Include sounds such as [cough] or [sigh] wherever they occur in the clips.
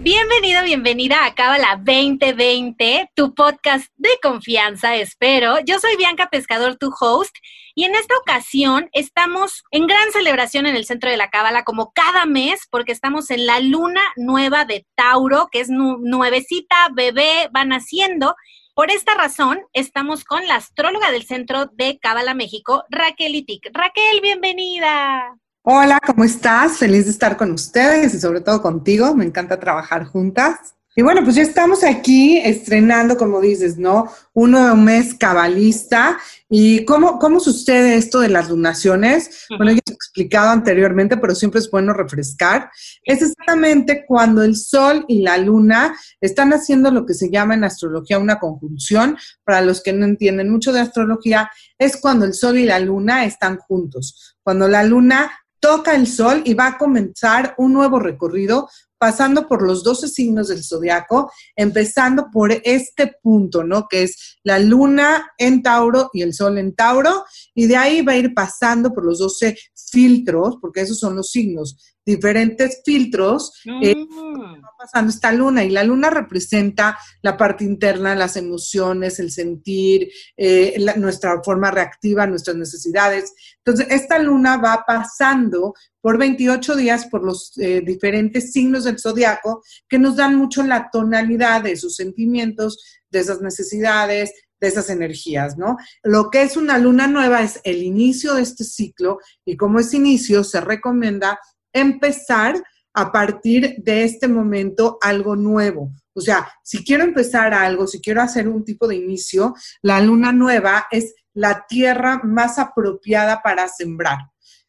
Bienvenido, bienvenida a Cábala 2020, tu podcast de confianza, espero. Yo soy Bianca Pescador, tu host, y en esta ocasión estamos en gran celebración en el centro de la Cábala, como cada mes, porque estamos en la luna nueva de Tauro, que es nuevecita, bebé, va naciendo. Por esta razón, estamos con la astróloga del Centro de Cábala México, Raquel Itik. Raquel, bienvenida. Hola, ¿cómo estás? Feliz de estar con ustedes y sobre todo contigo. Me encanta trabajar juntas. Y bueno, pues ya estamos aquí estrenando, como dices, ¿no? Un nuevo mes cabalista. ¿Y cómo, cómo sucede esto de las lunaciones? Bueno, ya he explicado anteriormente, pero siempre es bueno refrescar. Es exactamente cuando el Sol y la Luna están haciendo lo que se llama en astrología una conjunción. Para los que no entienden mucho de astrología, es cuando el Sol y la Luna están juntos. Cuando la Luna toca el sol y va a comenzar un nuevo recorrido pasando por los 12 signos del zodiaco, empezando por este punto, ¿no? Que es la luna en Tauro y el sol en Tauro, y de ahí va a ir pasando por los 12 filtros, porque esos son los signos, diferentes filtros, eh, va pasando esta luna, y la luna representa la parte interna, las emociones, el sentir, eh, nuestra forma reactiva, nuestras necesidades. Entonces, esta luna va pasando por 28 días por los eh, diferentes signos del zodiaco que nos dan mucho la tonalidad de sus sentimientos, de esas necesidades, de esas energías, ¿no? Lo que es una luna nueva es el inicio de este ciclo y como es inicio se recomienda empezar a partir de este momento algo nuevo. O sea, si quiero empezar algo, si quiero hacer un tipo de inicio, la luna nueva es la tierra más apropiada para sembrar.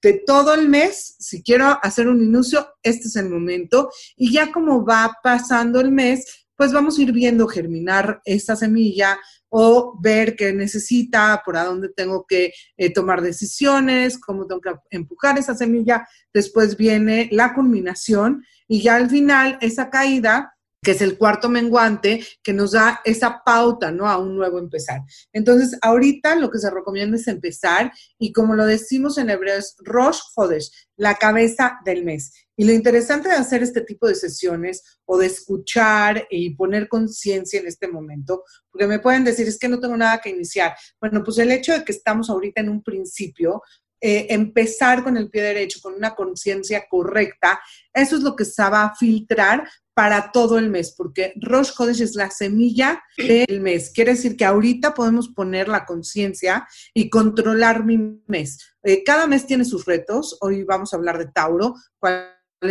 De todo el mes, si quiero hacer un inicio, este es el momento. Y ya como va pasando el mes, pues vamos a ir viendo germinar esta semilla, o ver qué necesita, por a dónde tengo que eh, tomar decisiones, cómo tengo que empujar esa semilla. Después viene la culminación y ya al final esa caída que es el cuarto menguante, que nos da esa pauta, ¿no? A un nuevo empezar. Entonces, ahorita lo que se recomienda es empezar y como lo decimos en hebreo es Rosh Hodesh, la cabeza del mes. Y lo interesante de hacer este tipo de sesiones o de escuchar y poner conciencia en este momento, porque me pueden decir, es que no tengo nada que iniciar. Bueno, pues el hecho de que estamos ahorita en un principio, eh, empezar con el pie derecho, con una conciencia correcta, eso es lo que se va a filtrar para todo el mes, porque Rosh Hodesh es la semilla del mes. Quiere decir que ahorita podemos poner la conciencia y controlar mi mes. Eh, cada mes tiene sus retos. Hoy vamos a hablar de Tauro,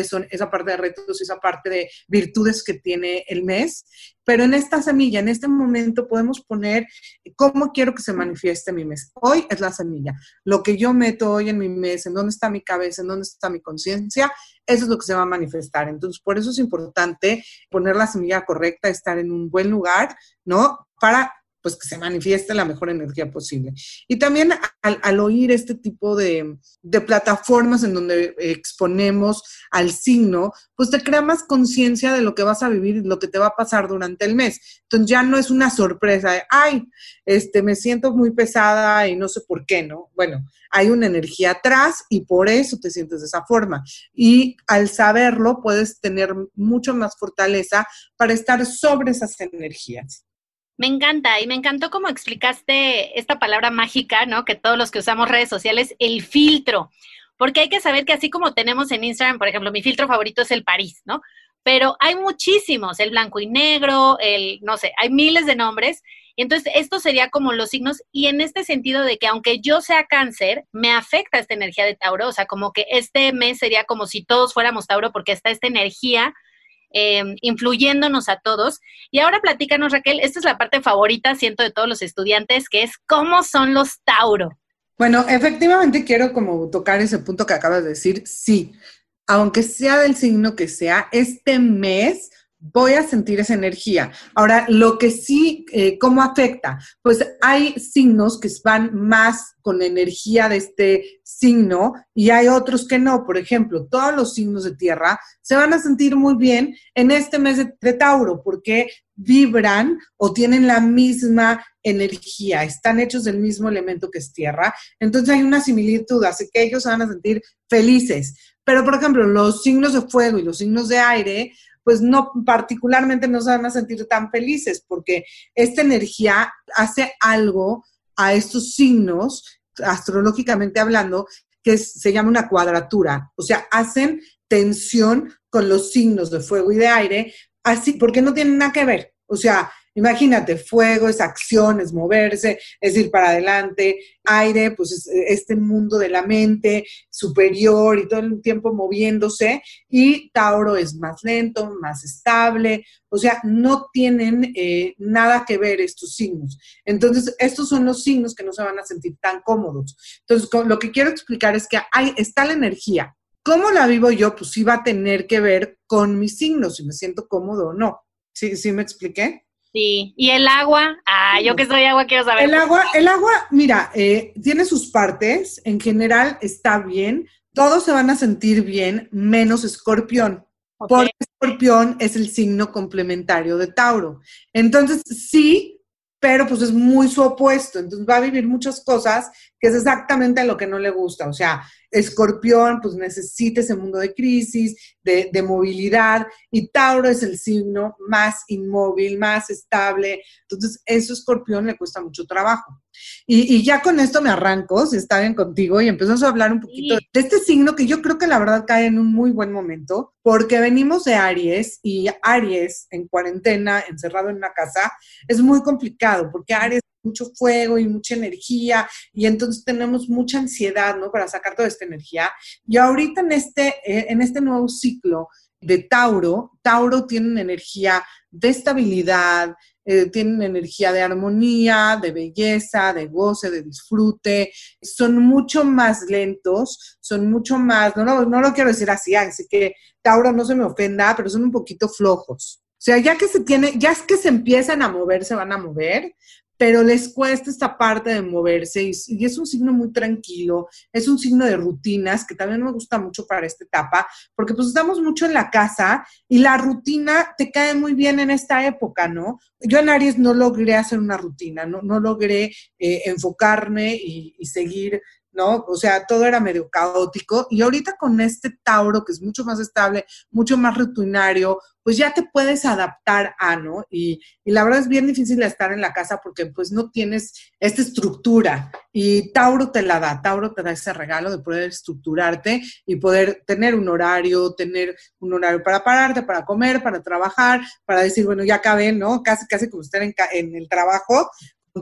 son esa parte de retos y esa parte de virtudes que tiene el mes. Pero en esta semilla, en este momento, podemos poner cómo quiero que se manifieste mi mes. Hoy es la semilla. Lo que yo meto hoy en mi mes, en dónde está mi cabeza, en dónde está mi conciencia, eso es lo que se va a manifestar. Entonces, por eso es importante poner la semilla correcta, estar en un buen lugar, ¿no? Para pues que se manifieste la mejor energía posible. Y también al, oír este tipo de, de, plataformas en donde exponemos al signo, pues te crea más conciencia de lo que vas a vivir y lo que te va a pasar durante el mes. Entonces ya no es una sorpresa de, ay, este, me siento muy pesada y no sé por qué, ¿no? Bueno, hay una energía atrás y por eso te sientes de esa forma. Y al saberlo, puedes tener mucho más fortaleza para estar sobre esas energías. Me encanta y me encantó cómo explicaste esta palabra mágica, ¿no? Que todos los que usamos redes sociales, el filtro. Porque hay que saber que así como tenemos en Instagram, por ejemplo, mi filtro favorito es el París, ¿no? Pero hay muchísimos, el blanco y negro, el, no sé, hay miles de nombres. Y entonces, esto sería como los signos, y en este sentido de que aunque yo sea cáncer, me afecta esta energía de Tauro, o sea, como que este mes sería como si todos fuéramos Tauro, porque está esta energía eh, influyéndonos a todos. Y ahora platícanos, Raquel, esta es la parte favorita, siento, de todos los estudiantes, que es cómo son los Tauro. Bueno, efectivamente quiero como tocar ese punto que acabas de decir. Sí, aunque sea del signo que sea, este mes voy a sentir esa energía. Ahora, lo que sí, eh, ¿cómo afecta? Pues hay signos que van más con energía de este signo y hay otros que no. Por ejemplo, todos los signos de tierra se van a sentir muy bien en este mes de, de Tauro porque vibran o tienen la misma energía, están hechos del mismo elemento que es tierra. Entonces hay una similitud, así que ellos se van a sentir felices. Pero, por ejemplo, los signos de fuego y los signos de aire pues no particularmente no se van a sentir tan felices porque esta energía hace algo a estos signos, astrológicamente hablando, que se llama una cuadratura, o sea, hacen tensión con los signos de fuego y de aire, así, porque no tienen nada que ver. O sea, Imagínate, fuego es acción, es moverse, es ir para adelante, aire, pues es este mundo de la mente superior y todo el tiempo moviéndose, y Tauro es más lento, más estable, o sea, no tienen eh, nada que ver estos signos. Entonces, estos son los signos que no se van a sentir tan cómodos. Entonces, lo que quiero explicar es que hay, está la energía. ¿Cómo la vivo yo? Pues sí va a tener que ver con mis signos, si me siento cómodo o no. ¿Sí, sí me expliqué? Sí, y el agua, ah, yo que soy agua quiero saber. El agua, el agua, mira, eh, tiene sus partes, en general está bien, todos se van a sentir bien, menos escorpión, porque escorpión es el signo complementario de Tauro. Entonces, sí, pero pues es muy su opuesto, entonces va a vivir muchas cosas que es exactamente lo que no le gusta, o sea, Escorpión, pues necesita ese mundo de crisis, de, movilidad, y Tauro es el signo más inmóvil, más estable. Entonces, eso Escorpión le cuesta mucho trabajo. Y, ya con esto me arranco, si está bien contigo, y empezamos a hablar un poquito de este signo que yo creo que la verdad cae en un muy buen momento, porque venimos de Aries y Aries en cuarentena, encerrado en una casa, es muy complicado, porque Aries mucho fuego y mucha energía y entonces tenemos mucha ansiedad, ¿no? Para sacar toda esta energía. Y ahorita en este, eh, en este nuevo ciclo de Tauro, Tauro tiene una energía de estabilidad, eh, tienen energía de armonía, de belleza, de goce, de disfrute, son mucho más lentos, son mucho más, no, no, no lo quiero decir así, así que Tauro no se me ofenda, pero son un poquito flojos. O sea, ya que se tiene, ya es que se empiezan a mover, se van a mover, pero les cuesta esta parte de moverse y, es un signo muy tranquilo, es un signo de rutinas que también me gusta mucho para esta etapa, porque pues estamos mucho en la casa y la rutina te cae muy bien en esta época, ¿no? Yo en Aries no logré hacer una rutina, no, no logré eh, enfocarme y, y seguir ¿no? O sea, todo era medio caótico y ahorita con este Tauro que es mucho más estable, mucho más rutinario, pues ya te puedes adaptar a, ¿no? Y, la verdad es bien difícil estar en la casa porque pues no tienes esta estructura y Tauro te la da, Tauro te da ese regalo de poder estructurarte y poder tener un horario, tener un horario para pararte, para comer, para trabajar, para decir, bueno, ya acabé, ¿no? Casi, casi como estar en, en el trabajo,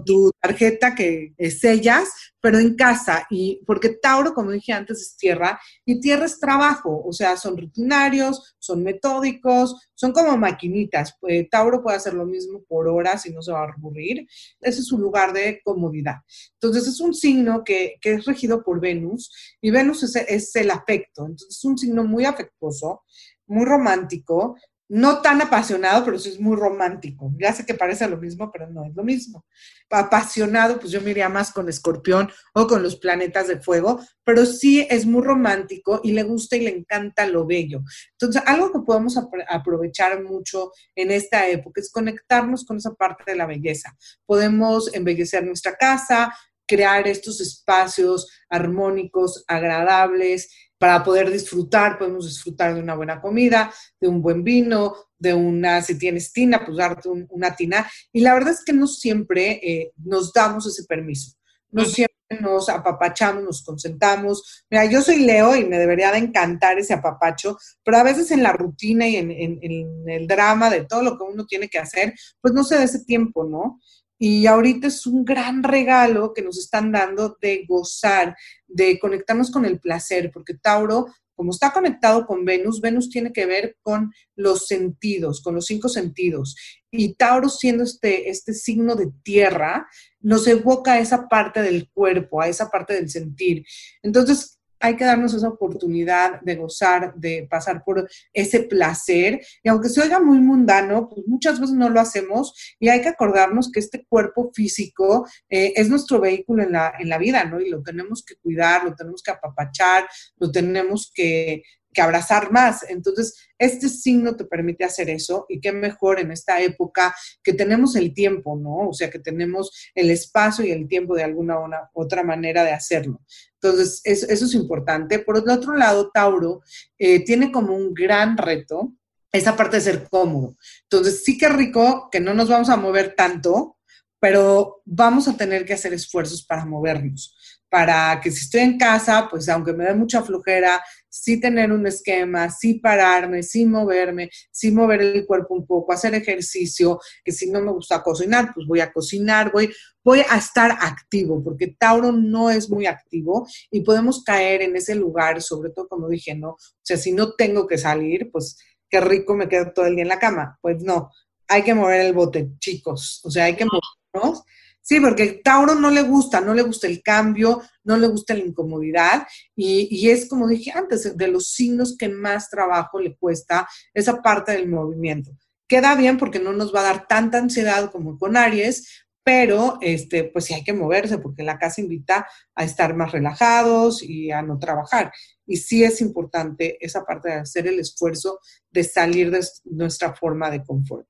tu tarjeta que sellas, pero en casa. Y porque Tauro, como dije antes, es tierra y tierra es trabajo, o sea, son rutinarios, son metódicos, son como maquinitas. Pues, Tauro puede hacer lo mismo por horas y no se va a aburrir. Ese es su lugar de comodidad. Entonces, es un signo que, que es regido por Venus y Venus es, es el afecto. Entonces, es un signo muy afectuoso, muy romántico, no tan apasionado, pero sí es muy romántico. Ya sé que parece lo mismo, pero no es lo mismo. Apasionado, pues yo me iría más con Escorpión o con los planetas de fuego, pero sí es muy romántico y le gusta y le encanta lo bello. Entonces, algo que podemos aprovechar mucho en esta época es conectarnos con esa parte de la belleza. Podemos embellecer nuestra casa, crear estos espacios armónicos, agradables, para poder disfrutar, podemos disfrutar de una buena comida, de un buen vino, de una, si tienes tina, pues darte una tina. Y la verdad es que no siempre eh, nos damos ese permiso, no siempre nos apapachamos, nos consentamos. Mira, yo soy Leo y me debería de encantar ese apapacho, pero a veces en la rutina y en, en el drama de todo lo que uno tiene que hacer, pues no se da ese tiempo, ¿no? Y ahorita es un gran regalo que nos están dando de gozar, de conectarnos con el placer, porque Tauro, como está conectado con Venus, Venus tiene que ver con los sentidos, con los cinco sentidos. Y Tauro, siendo este, este signo de tierra, nos evoca a esa parte del cuerpo, a esa parte del sentir. Entonces, hay que darnos esa oportunidad de gozar, de pasar por ese placer. Y aunque se oiga muy mundano, pues muchas veces no lo hacemos y hay que acordarnos que este cuerpo físico eh, es nuestro vehículo en la, en la vida, ¿no? Y lo tenemos que cuidar, lo tenemos que apapachar, lo tenemos que, que abrazar más. Entonces, este signo te permite hacer eso y qué mejor en esta época que tenemos el tiempo, ¿no? O sea, que tenemos el espacio y el tiempo de alguna una, otra manera de hacerlo. Entonces, eso, es importante. Por el otro lado, Tauro eh, tiene como un gran reto esa parte de ser cómodo. Entonces, sí que rico que no nos vamos a mover tanto, pero vamos a tener que hacer esfuerzos para movernos para que si estoy en casa, pues aunque me dé mucha flojera, sí tener un esquema, sí pararme, sí moverme, sí mover el cuerpo un poco, hacer ejercicio, que si no me gusta cocinar, pues voy a cocinar, voy, voy a estar activo, porque Tauro no es muy activo y podemos caer en ese lugar, sobre todo como dije, ¿no? O sea, si no tengo que salir, pues qué rico me quedo todo el día en la cama. Pues no, hay que mover el bote, chicos, o sea, hay que movernos Sí, porque Tauro no le gusta, no le gusta el cambio, no le gusta la incomodidad y, es como dije antes, de los signos que más trabajo le cuesta esa parte del movimiento. Queda bien porque no nos va a dar tanta ansiedad como con Aries, pero este, pues sí hay que moverse porque la casa invita a estar más relajados y a no trabajar. Y sí es importante esa parte de hacer el esfuerzo de salir de nuestra forma de confort.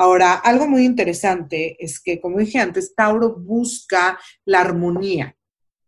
Ahora, algo muy interesante es que, como dije antes, Tauro busca la armonía.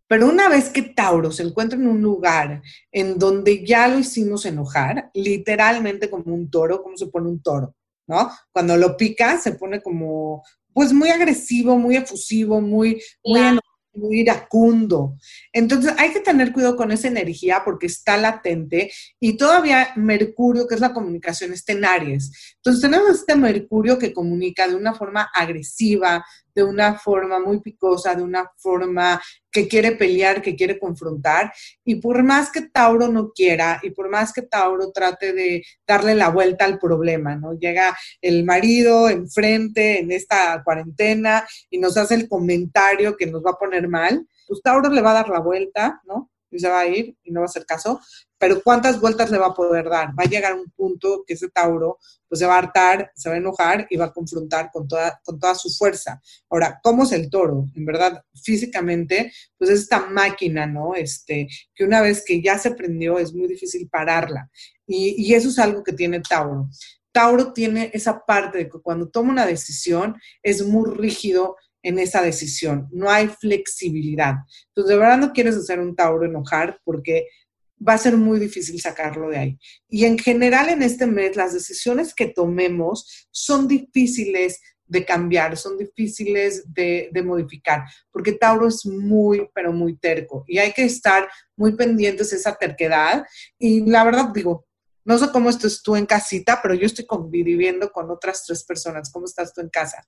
Pero una vez que Tauro se encuentra en un lugar en donde ya lo hicimos enojar, literalmente como un toro, como se pone un toro, ¿no? Cuando lo pica se pone como, pues muy agresivo, muy efusivo, muy, muy muy iracundo. Entonces hay que tener cuidado con esa energía porque está latente y todavía Mercurio, que es la comunicación, está en. Entonces tenemos este Mercurio que comunica de una forma agresiva, de una forma muy picosa, de una forma que quiere pelear, que quiere confrontar. Y por más que Tauro no quiera y por más que Tauro trate de darle la vuelta al problema, ¿no? Llega el marido enfrente en esta cuarentena y nos hace el comentario que nos va a poner mal, pues Tauro le va a dar la vuelta, ¿no? Y se va a ir y no va a hacer caso, pero ¿cuántas vueltas le va a poder dar? Va a llegar un punto que ese Tauro pues se va a hartar, se va a enojar y va a confrontar con toda, con toda su fuerza. Ahora, ¿cómo es el toro? En verdad, físicamente, pues es esta máquina, ¿no? Este, que una vez que ya se prendió es muy difícil pararla. Y, y eso es algo que tiene Tauro. Tauro tiene esa parte de que cuando toma una decisión es muy rígido en esa decisión, no hay flexibilidad. Entonces, de verdad no quieres hacer un Tauro enojar porque va a ser muy difícil sacarlo de ahí. Y en general en este mes las decisiones que tomemos son difíciles de cambiar, son difíciles de, modificar, porque Tauro es muy, pero muy terco y hay que estar muy pendientes de esa terquedad. Y la verdad digo, no sé cómo estás tú en casita, pero yo estoy conviviendo con otras tres personas. ¿Cómo estás tú en casa?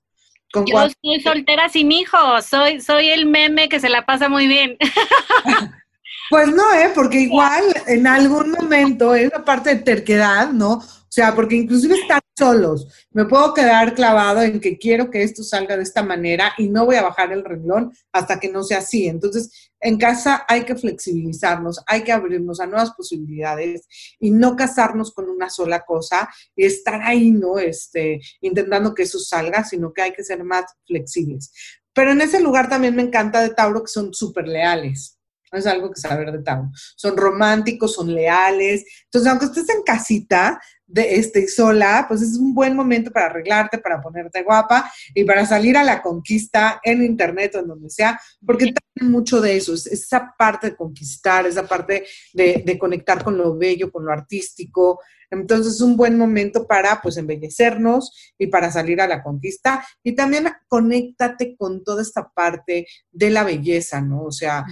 Yo estoy soltera sin hijos, soy, soy el meme que se la pasa muy bien. [laughs] Pues no, ¿eh? Porque [laughs] igual en algún momento esa parte de terquedad, ¿no? O sea, porque inclusive estar solos, me puedo quedar clavado en que quiero que esto salga de esta manera y no voy a bajar el renglón hasta que no sea así. Entonces, en casa hay que flexibilizarnos, hay que abrirnos a nuevas posibilidades y no casarnos con una sola cosa y estar ahí, ¿no? Este, intentando que eso salga, sino que hay que ser más flexibles. Pero en ese lugar también me encanta de Tauro que son súper leales es algo que saber de Tauro. Son románticos, son leales. Entonces, aunque estés en casita, de este, sola, pues es un buen momento para arreglarte, para ponerte guapa y para salir a la conquista en internet o en donde sea, porque también mucho de eso, es esa parte de conquistar, esa parte de, de conectar con lo bello, con lo artístico. Entonces es un buen momento para pues embellecernos y para salir a la conquista y también conéctate con toda esta parte de la belleza, ¿no? O sea,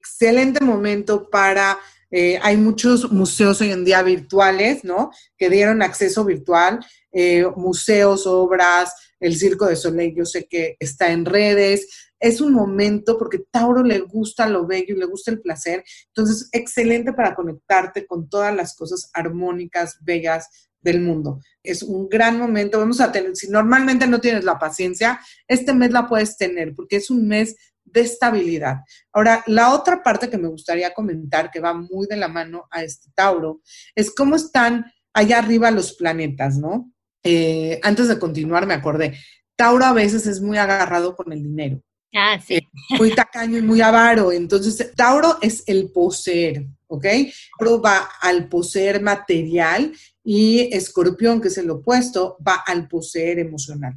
excelente momento para, eh, hay muchos museos hoy en día virtuales, ¿no? Que dieron acceso virtual, eh, museos, obras, el Circo de Soleil, yo sé que está en redes. Es un momento porque Tauro le gusta lo bello y le gusta el placer. Entonces, excelente para conectarte con todas las cosas armónicas, bellas del mundo. Es un gran momento. Vamos a tener, si normalmente no tienes la paciencia, este mes la puedes tener porque es un mes de estabilidad. Ahora, la otra parte que me gustaría comentar, que va muy de la mano a este Tauro, es cómo están allá arriba los planetas, ¿no? Eh, antes de continuar, me acordé, Tauro a veces es muy agarrado con el dinero. Ah, sí. Eh, muy tacaño y muy avaro. Entonces, Tauro es el poseer, ¿ok? Tauro va al poseer material y Escorpión, que es el opuesto, va al poseer emocional.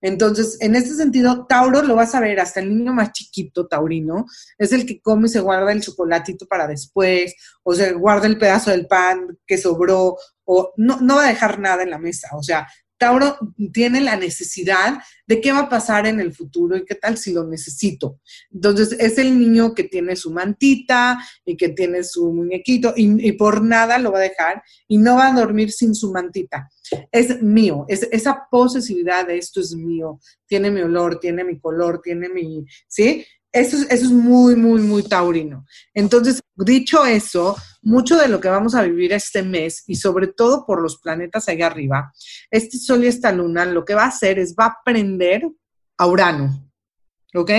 Entonces, en este sentido, Tauro lo vas a ver, hasta el niño más chiquito, taurino, es el que come y se guarda el chocolatito para después, o se guarda el pedazo del pan que sobró, o no, no va a dejar nada en la mesa. O sea, Tauro tiene la necesidad de qué va a pasar en el futuro y qué tal si lo necesito. Entonces, es el niño que tiene su mantita y que tiene su muñequito y, por nada lo va a dejar y no va a dormir sin su mantita. Es mío, es, esa posesividad de esto es mío, tiene mi olor, tiene mi color, tiene mi, ¿sí? Eso es, eso es muy, muy, muy taurino. Entonces, dicho eso, mucho de lo que vamos a vivir este mes y sobre todo por los planetas allá arriba, este sol y esta luna lo que va a hacer es va a prender a Urano. ¿Ok?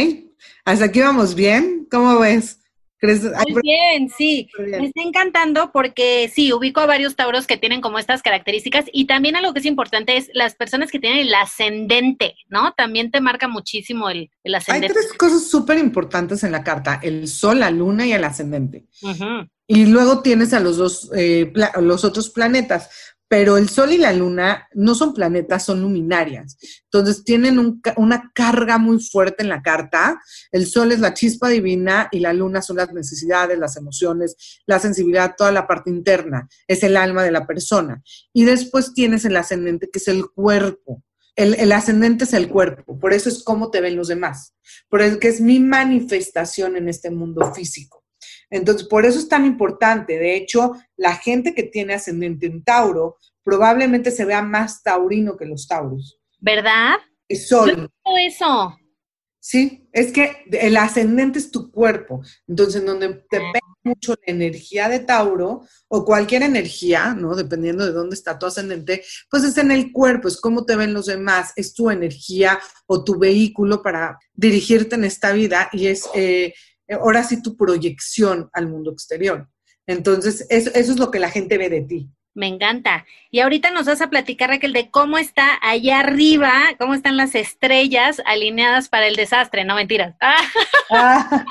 Hasta aquí vamos bien. ¿Cómo ves? Muy bien, sí. Me está encantando porque sí, ubico a varios tauros que tienen como estas características y también algo que es importante es las personas que tienen el ascendente, ¿no? También te marca muchísimo el, ascendente. Hay tres cosas súper importantes en la carta, el sol, la luna y el ascendente. Y luego tienes a los dos, eh, los otros planetas pero el Sol y la Luna no son planetas, son luminarias. Entonces tienen una carga muy fuerte en la carta. El Sol es la chispa divina y la Luna son las necesidades, las emociones, la sensibilidad, toda la parte interna. Es el alma de la persona. Y después tienes el ascendente, que es el cuerpo. El, ascendente es el cuerpo, por eso es cómo te ven los demás, porque es mi manifestación en este mundo físico. Entonces, por eso es tan importante. De hecho, la gente que tiene ascendente en Tauro probablemente se vea más taurino que los tauros. ¿Verdad? Es sol. eso. Sí, es que el ascendente es tu cuerpo. Entonces, donde te ah. pega mucho la energía de Tauro o cualquier energía, ¿no? Dependiendo de dónde está tu ascendente, pues es en el cuerpo, es cómo te ven los demás, es tu energía o tu vehículo para dirigirte en esta vida y es eh, ahora sí tu proyección al mundo exterior. Entonces, eso, es lo que la gente ve de ti. Me encanta. Y ahorita nos vas a platicar, Raquel, de cómo está allá arriba, cómo están las estrellas alineadas para el desastre, no mentiras. Ah,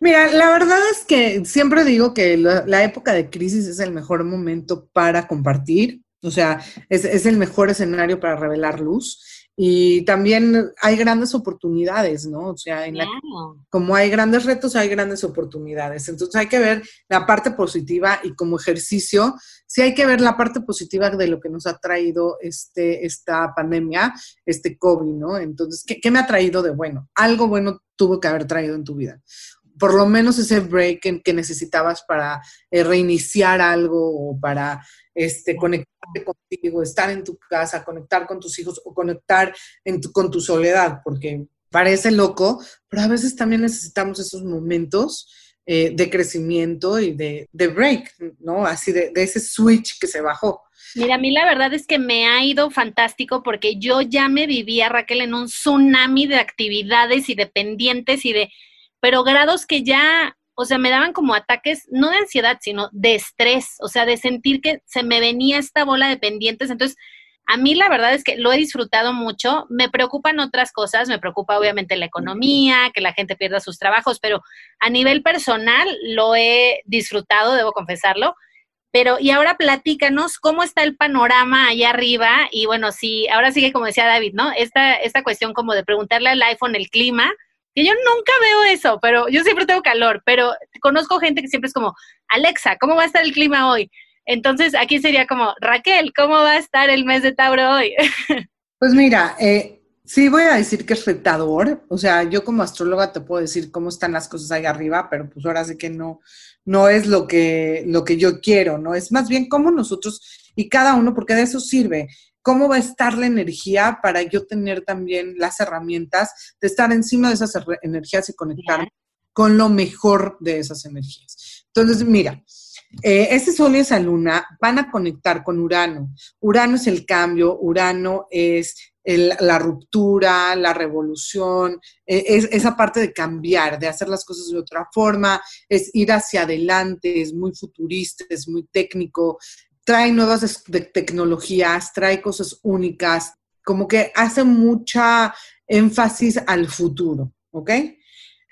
mira, la verdad es que siempre digo que la, época de crisis es el mejor momento para compartir, o sea, es, es el mejor escenario para revelar luz. Y también hay grandes oportunidades, ¿no? O sea, en como hay grandes retos, hay grandes oportunidades. Entonces hay que ver la parte positiva y como ejercicio, sí hay que ver la parte positiva de lo que nos ha traído este, esta pandemia, este COVID, ¿no? Entonces, ¿qué, me ha traído de bueno? Algo bueno tuvo que haber traído en tu vida por lo menos ese break que, necesitabas para eh, reiniciar algo o para este, conectarte contigo, estar en tu casa, conectar con tus hijos o conectar con tu soledad, porque parece loco, pero a veces también necesitamos esos momentos eh, de crecimiento y de, break, ¿no? Así de, de ese switch que se bajó. Mira, a mí la verdad es que me ha ido fantástico porque yo ya me vivía, Raquel, en un tsunami de actividades y de pendientes y de, pero grados que ya o sea, me daban como ataques, no de ansiedad, sino de estrés, o sea, de sentir que se me venía esta bola de pendientes. Entonces, a mí la verdad es que lo he disfrutado mucho. Me preocupan otras cosas, me preocupa obviamente la economía, que la gente pierda sus trabajos, pero a nivel personal lo he disfrutado, debo confesarlo. Pero, y ahora platícanos cómo está el panorama allá arriba. Y bueno, sí, ahora sigue como decía David, ¿no? Esta, esta cuestión como de preguntarle al iPhone el clima, que yo nunca veo eso, pero yo siempre tengo calor, pero conozco gente que siempre es como, Alexa, ¿cómo va a estar el clima hoy? Entonces aquí sería como, Raquel, ¿cómo va a estar el mes de Tauro hoy? [laughs] Pues mira, eh, sí voy a decir que es retador, o sea, yo como astróloga te puedo decir cómo están las cosas ahí arriba, pero pues ahora sí que no, no es lo que, lo que yo quiero, ¿no? Es más bien cómo nosotros y cada uno, porque de eso sirve cómo va a estar la energía para yo tener también las herramientas de estar encima de esas energías y conectarme con lo mejor de esas energías. Entonces, mira, eh, este Sol y esa Luna van a conectar con Urano. Urano es el cambio, Urano es la ruptura, la revolución, e, es, esa parte de cambiar, de hacer las cosas de otra forma, es ir hacia adelante, es muy futurista, es muy técnico, trae nuevas tecnologías, trae cosas únicas, como que hace mucha énfasis al futuro, ¿ok?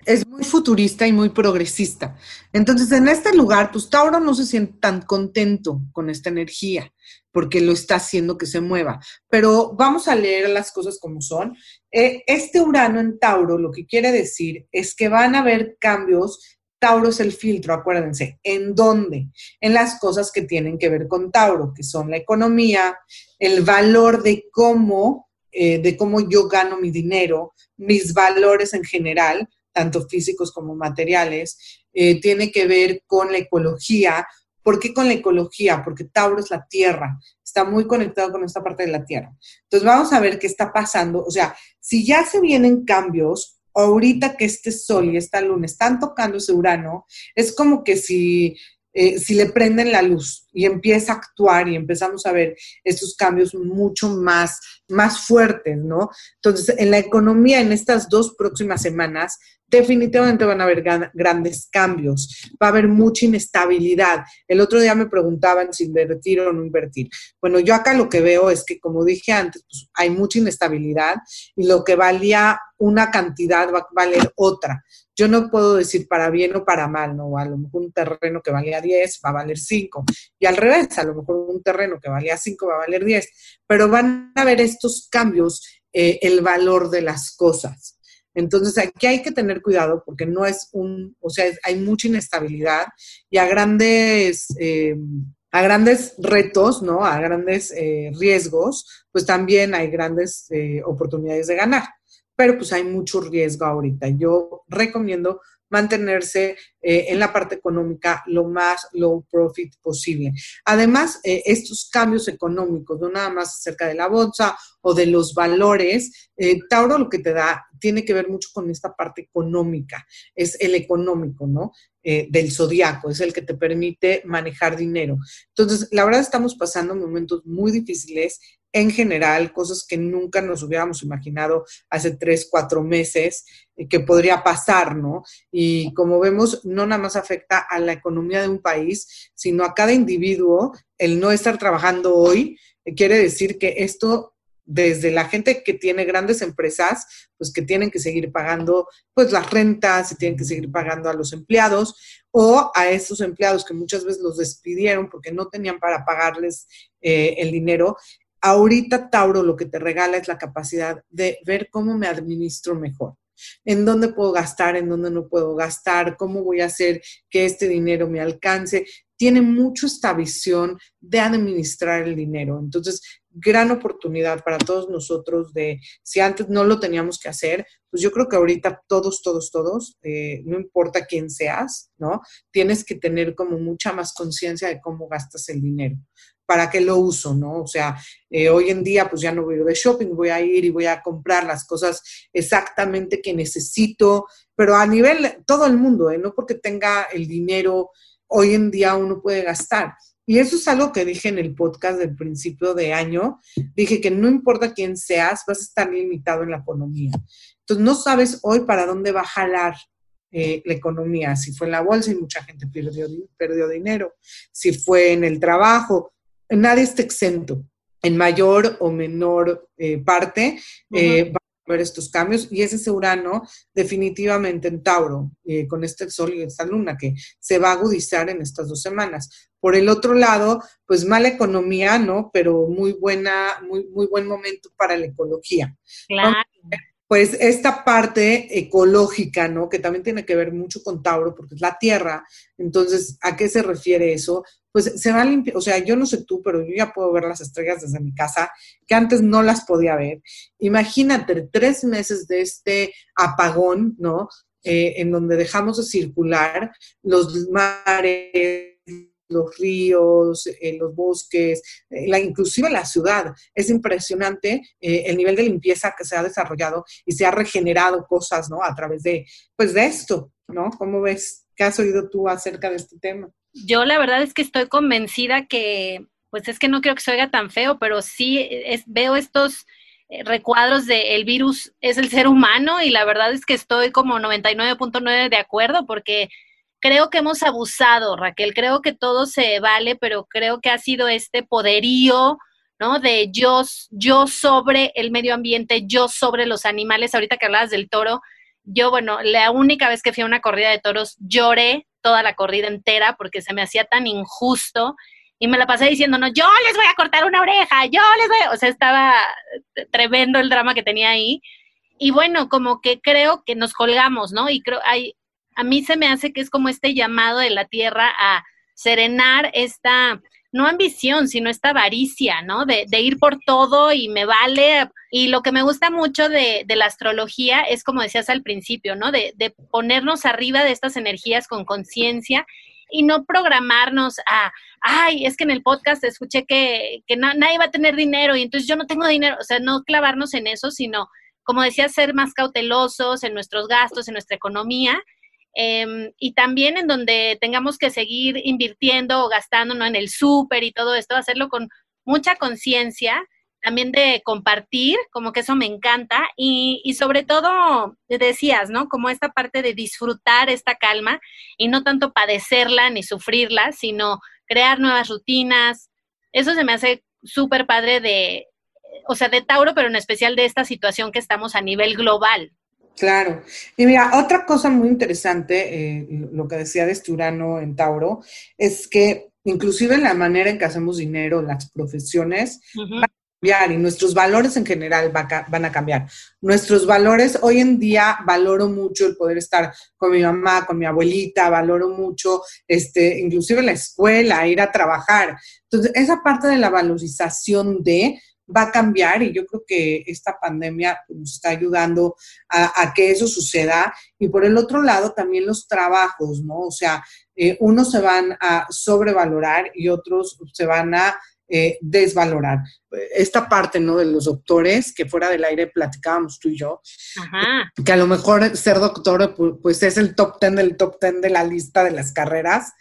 es muy futurista y muy progresista. Entonces, en este lugar, pues Tauro no se siente tan contento con esta energía porque lo está haciendo que se mueva. Pero vamos a leer las cosas como son. Eh, este Urano en Tauro lo que quiere decir es que van a haber cambios. Tauro es el filtro, acuérdense. ¿En dónde? En las cosas que tienen que ver con Tauro, que son la economía, el valor de cómo, eh, de cómo yo gano mi dinero, mis valores en general tanto físicos como materiales, eh, tiene que ver con la ecología. ¿Por qué con la ecología? Porque Tauro es la tierra, está muy conectado con esta parte de la tierra. Entonces vamos a ver qué está pasando. O sea, si ya se vienen cambios, ahorita que este sol y esta luna están tocando ese Urano, es como que si eh, si le prenden la luz y empieza a actuar y empezamos a ver estos cambios mucho más, más fuertes, ¿no? Entonces, en la economía, en estas dos próximas semanas, definitivamente van a haber grandes cambios, va a haber mucha inestabilidad. El otro día me preguntaban si invertir o no invertir. Bueno, yo acá lo que veo es que, como dije antes, pues, hay mucha inestabilidad y lo que valía una cantidad va a valer otra. Yo no puedo decir para bien o para mal, ¿no? A lo mejor un terreno que valía 10 va a valer 5. Y al revés, a lo mejor un terreno que valía 5 va a valer 10. Pero van a haber estos cambios, eh, el valor de las cosas. Entonces aquí hay que tener cuidado porque no es un, o sea, hay mucha inestabilidad y a grandes, eh, a grandes retos, ¿no? A grandes eh, riesgos, pues también hay grandes oportunidades de ganar pero pues hay mucho riesgo ahorita. Yo recomiendo mantenerse eh, en la parte económica lo más low profit posible. Además, eh, estos cambios económicos, no nada más acerca de la bolsa o de los valores, eh, Tauro lo que te da tiene que ver mucho con esta parte económica, es el económico, ¿no? del zodiaco, es el que te permite manejar dinero. Entonces, la verdad estamos pasando momentos muy difíciles en general, cosas que nunca nos hubiéramos imaginado hace tres, cuatro meses eh, que podría pasar, ¿no? Y como vemos, no nada más afecta a la economía de un país, sino a cada individuo. El no estar trabajando hoy eh, quiere decir que esto desde la gente que tiene grandes empresas, pues que tienen que seguir pagando pues las rentas y tienen que seguir pagando a los empleados o a esos empleados que muchas veces los despidieron porque no tenían para pagarles eh, el dinero Ahorita Tauro lo que te regala es la capacidad de ver cómo me administro mejor, en dónde puedo gastar, en dónde no puedo gastar, cómo voy a hacer que este dinero me alcance. Tiene mucho esta visión de administrar el dinero. Entonces, gran oportunidad para todos nosotros de, si antes no lo teníamos que hacer, pues yo creo que ahorita todos, todos, todos, eh, no importa quién seas, ¿no? Tienes que tener como mucha más conciencia de cómo gastas el dinero para qué lo uso, ¿no? O sea, eh, hoy en día pues ya no voy a ir de shopping, voy a ir y voy a comprar las cosas exactamente que necesito, pero a nivel, todo el mundo, ¿eh? No porque tenga el dinero, hoy en día uno puede gastar. Y eso es algo que dije en el podcast del principio de año. Dije que no importa quién seas, vas a estar limitado en la economía. Entonces, no sabes hoy para dónde va a jalar eh, la economía. Si fue en la bolsa y mucha gente perdió, perdió dinero. Si fue en el trabajo, nadie está exento. En mayor o menor eh, parte va a haber estos cambios y ese es Urano definitivamente en Tauro, eh, con este Sol y esta Luna, que se va a agudizar en estas dos semanas. Por el otro lado, pues mala economía, ¿no? Pero muy buena, muy, muy buen momento para la ecología. Claro. Pues esta parte ecológica, ¿no? Que también tiene que ver mucho con Tauro, porque es la tierra. Entonces, ¿a qué se refiere eso? pues se va a limpiar, o sea, yo no sé tú, pero yo ya puedo ver las estrellas desde mi casa, que antes no las podía ver. Imagínate tres meses de este apagón, ¿no? Eh, en donde dejamos de circular los mares, los ríos, eh, los bosques, eh, la, inclusive la ciudad. Es impresionante el nivel de limpieza que se ha desarrollado y se ha regenerado cosas, ¿no? A través de, pues, de esto, ¿no? ¿Cómo ves? ¿Qué has oído tú acerca de este tema? Yo la verdad es que estoy convencida que, pues es que no creo que se oiga tan feo, pero sí es, veo estos, eh, recuadros de el virus es el ser humano y la verdad es que estoy como 99.9 de acuerdo porque creo que hemos abusado, Raquel, creo que todo se vale, pero creo que ha sido este poderío, ¿no? De yo, yo sobre el medio ambiente, yo sobre los animales, ahorita que hablabas del toro, yo, bueno, la única vez que fui a una corrida de toros lloré toda la corrida entera porque se me hacía tan injusto y me la pasé diciendo, no, yo les voy a cortar una oreja, yo les voy, o sea, estaba tremendo el drama que tenía ahí. Y bueno, como que creo que nos colgamos, ¿no? Y creo, hay, a mí se me hace que es como este llamado de la tierra a serenar esta, no ambición, sino esta avaricia, ¿no? De, de, ir por todo y me vale. Y lo que me gusta mucho de, de la astrología es, como decías al principio, ¿no? De, de ponernos arriba de estas energías con conciencia y no programarnos a, ay, es que en el podcast escuché que, que nadie va a tener dinero y entonces yo no tengo dinero, o sea, no clavarnos en eso, sino, como decía, ser más cautelosos en nuestros gastos, en nuestra economía. Em, y también en donde tengamos que seguir invirtiendo o gastando ¿no? en el súper y todo esto, hacerlo con mucha conciencia, también de compartir, como que eso me encanta, y, y, sobre todo, decías, ¿no? Como esta parte de disfrutar esta calma y no tanto padecerla ni sufrirla, sino crear nuevas rutinas. Eso se me hace súper padre de, o sea, de Tauro, pero en especial de esta situación que estamos a nivel global. Claro. Y mira, otra cosa muy interesante, eh, lo que decía de este Urano en Tauro, es que inclusive en la manera en que hacemos dinero, las profesiones, uh -huh y nuestros valores en general van a cambiar. Nuestros valores, hoy en día valoro mucho el poder estar con mi mamá, con mi abuelita, valoro mucho, este, inclusive la escuela, ir a trabajar. Entonces, esa parte de la valorización de va a cambiar y yo creo que esta pandemia nos está ayudando a, a que eso suceda. Y por el otro lado, también los trabajos, ¿no? O sea, eh, unos se van a sobrevalorar y otros se van a eh, desvalorar. Esta parte, ¿no? De los doctores, que fuera del aire platicábamos tú y yo, Ajá. que a lo mejor ser doctor, pues es el top ten del top ten de la lista de las carreras.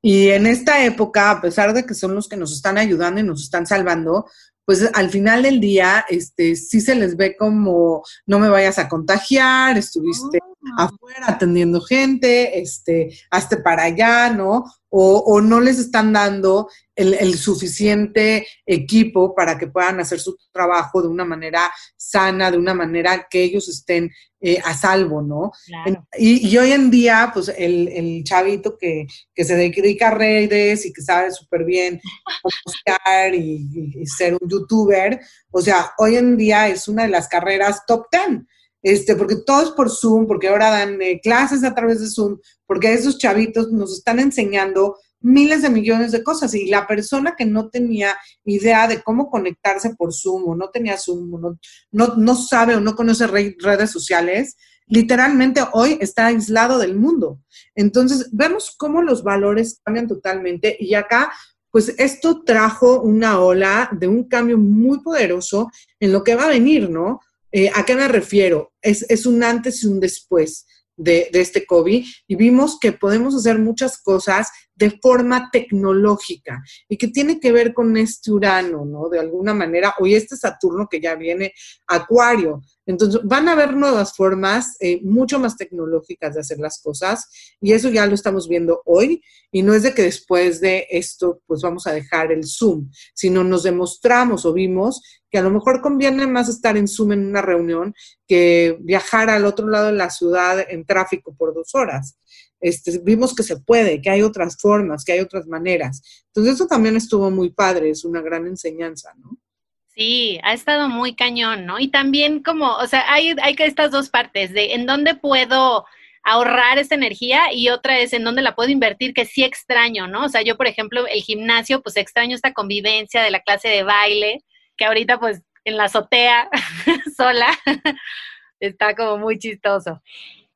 Y en esta época, a pesar de que son los que nos están ayudando y nos están salvando, pues al final del día, este, sí se les ve como no me vayas a contagiar, estuviste oh. Afuera atendiendo gente, este, hazte para allá, ¿no? O, o no les están dando el, el, suficiente equipo para que puedan hacer su trabajo de una manera sana, de una manera que ellos estén eh, a salvo, ¿no? Claro. Y, y, hoy en día, pues el, el chavito que, que, se dedica a redes y que sabe súper bien [laughs] buscar y, y, y ser un youtuber, o sea, hoy en día es una de las carreras top ten. Este, porque todo es por Zoom, porque ahora dan eh, clases a través de Zoom, porque esos chavitos nos están enseñando miles de millones de cosas y la persona que no tenía idea de cómo conectarse por Zoom o no tenía Zoom o no, no, no sabe o no conoce redes sociales, literalmente hoy está aislado del mundo. Entonces, vemos cómo los valores cambian totalmente y acá, pues esto trajo una ola de un cambio muy poderoso en lo que va a venir, ¿no? Eh, ¿A qué me refiero? Es, es un antes y un después de, de, este COVID y vimos que podemos hacer muchas cosas de forma tecnológica y que tiene que ver con este Urano, ¿no? De alguna manera, hoy este Saturno que ya viene Acuario. Entonces, van a haber nuevas formas eh, mucho más tecnológicas de hacer las cosas y eso ya lo estamos viendo hoy y no es de que después de esto pues vamos a dejar el Zoom, sino nos demostramos o vimos que a lo mejor conviene más estar en Zoom en una reunión que viajar al otro lado de la ciudad en tráfico por dos horas. Este, vimos que se puede, que hay otras formas, que hay otras maneras. Entonces eso también estuvo muy padre, es una gran enseñanza, ¿no? Sí, ha estado muy cañón, ¿no? Y también como, o sea, hay, hay estas dos partes de en dónde puedo ahorrar esta energía y otra es en dónde la puedo invertir, que sí extraño, ¿no? O sea, yo, por ejemplo, el gimnasio, pues extraño esta convivencia de la clase de baile, que ahorita pues en la azotea [laughs] sola [laughs] está como muy chistoso.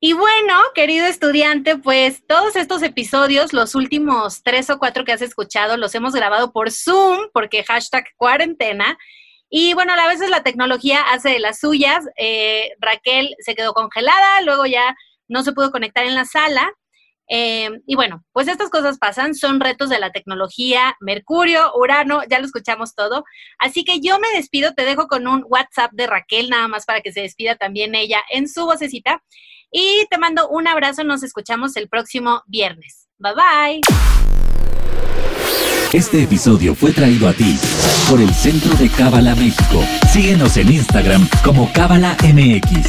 Y bueno, querido estudiante, pues todos estos episodios, los últimos tres o cuatro que has escuchado, los hemos grabado por Zoom, porque hashtag cuarentena. Y bueno, a veces la tecnología hace de las suyas. Eh, Raquel se quedó congelada, luego ya no se pudo conectar en la sala. Eh, y bueno, pues estas cosas pasan, son retos de la tecnología, Mercurio, Urano, ya lo escuchamos todo. Así que yo me despido, te dejo con un WhatsApp de Raquel, nada más para que se despida también ella en su vocecita. Y te mando un abrazo, nos escuchamos el próximo viernes. Bye bye. Este episodio fue traído a ti por el Centro de Cábala México. Síguenos en Instagram como Cábala MX.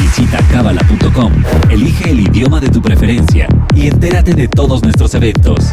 Visita cábala.com, elige el idioma de tu preferencia y entérate de todos nuestros eventos.